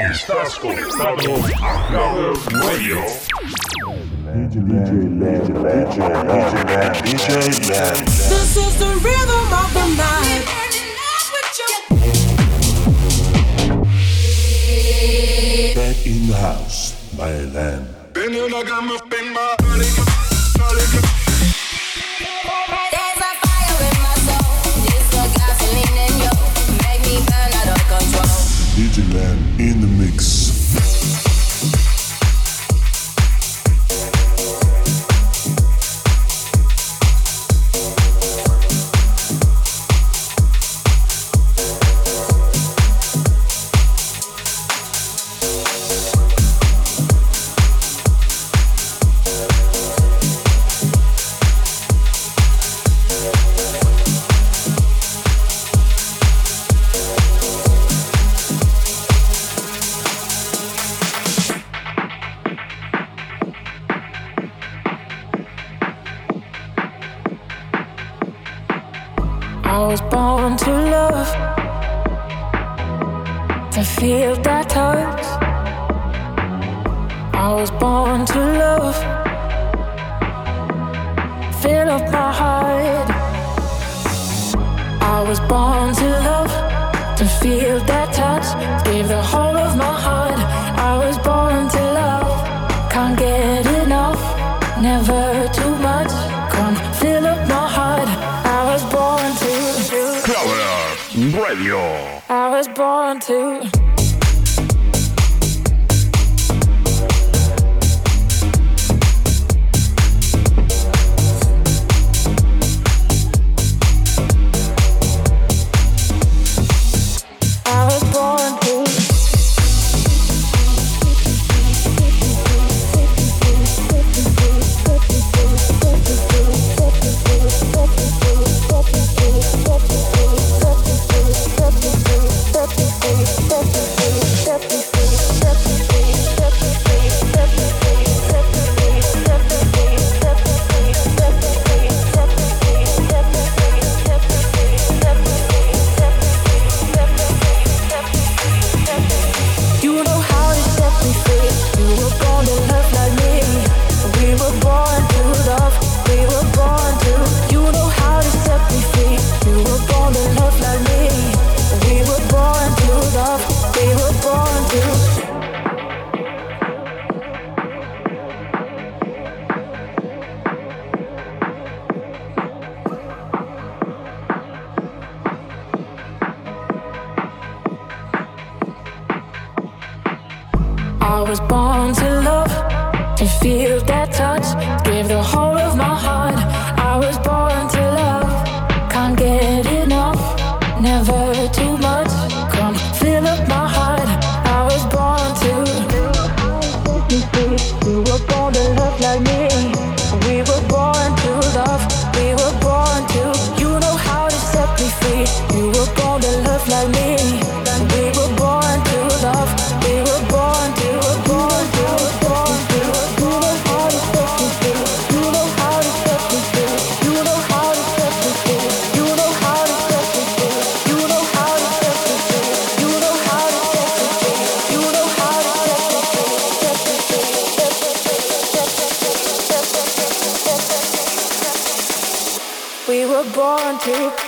Estás conectado a Love Radio. DJ Lab, DJ Lab, DJ Lab, DJ Lab. This is the rhythm of the night. We're in love with you. Back in the house, my lamb. Been in the gamma, been up in my body. Digiland in the mix. romantic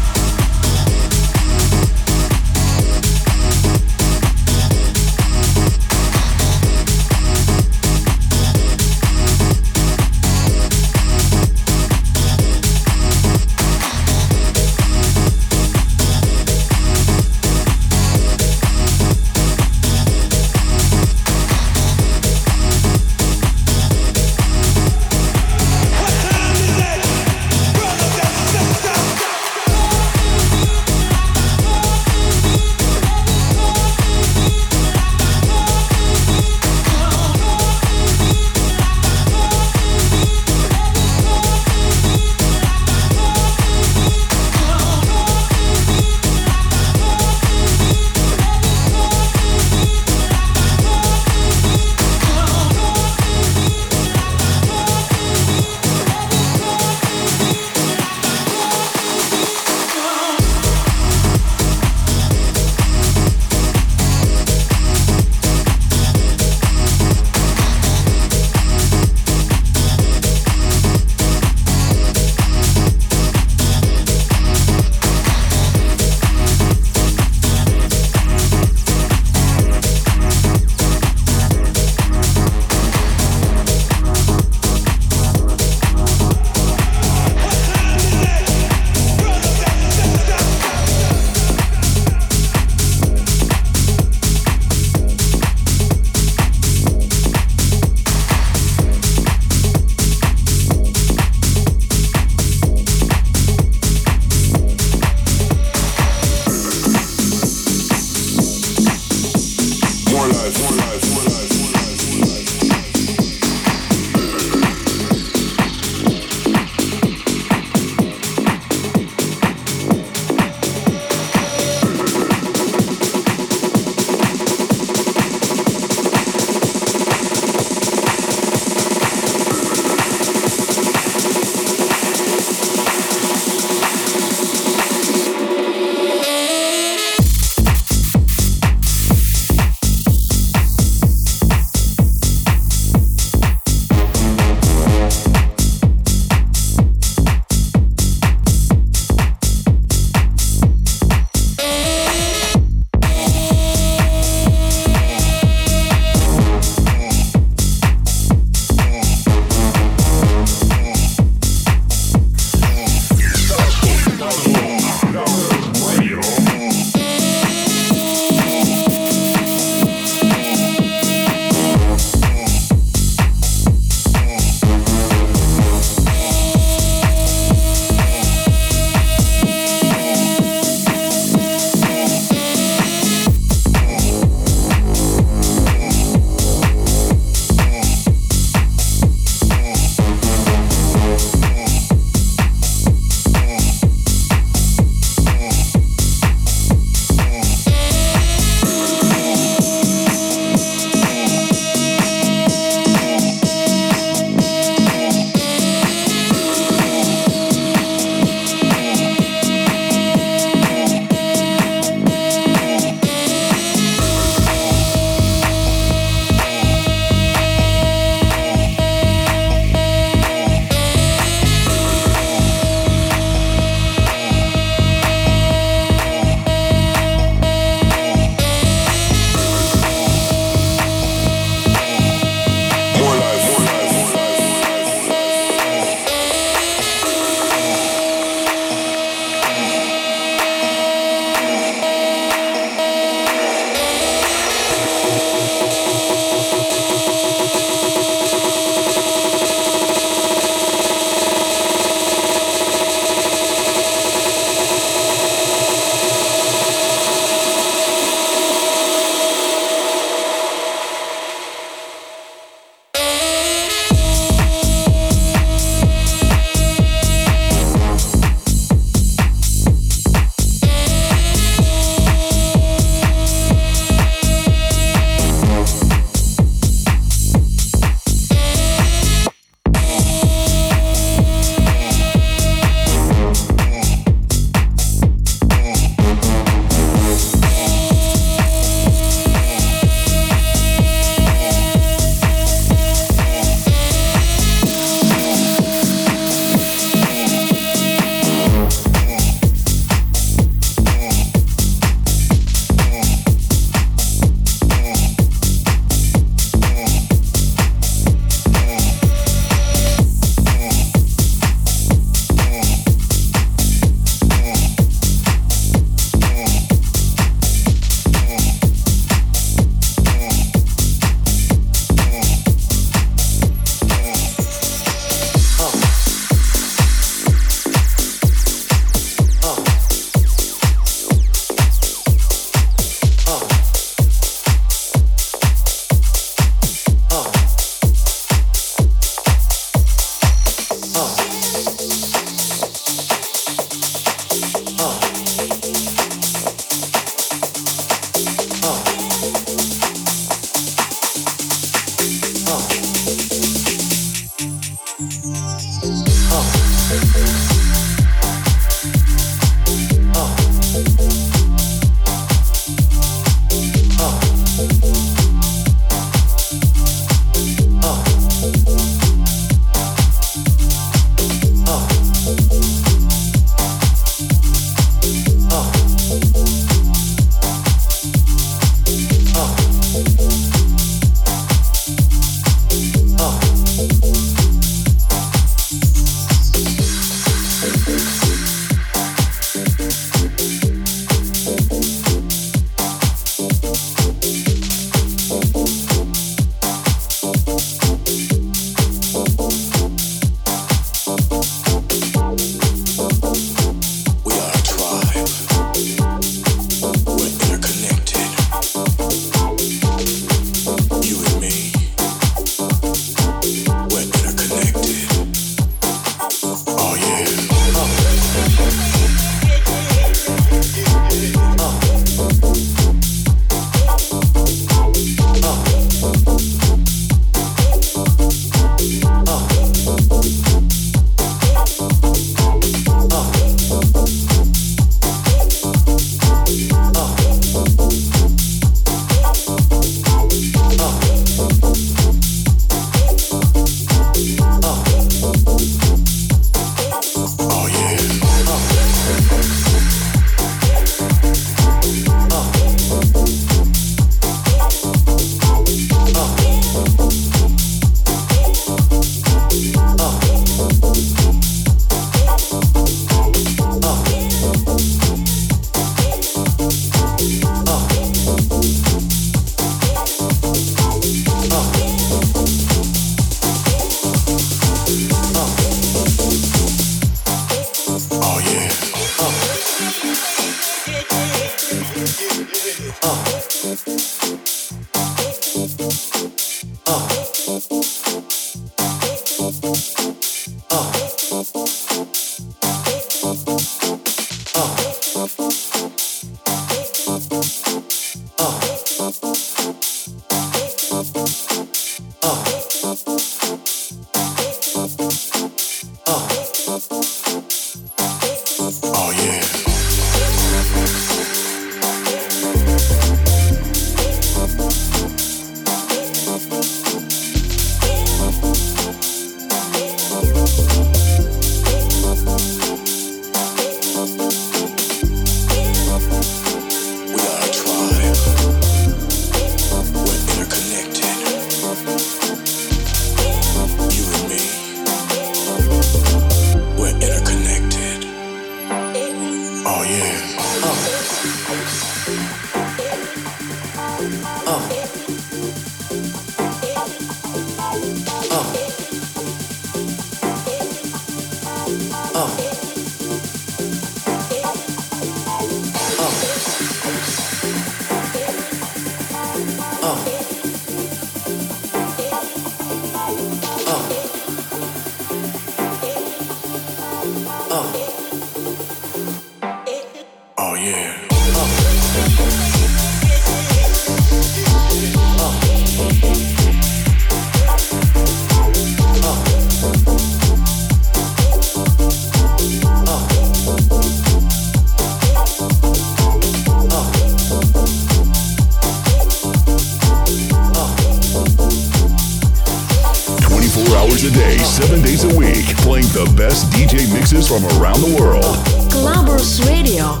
Seven days a week, playing the best DJ mixes from around the world. Clubbers Radio.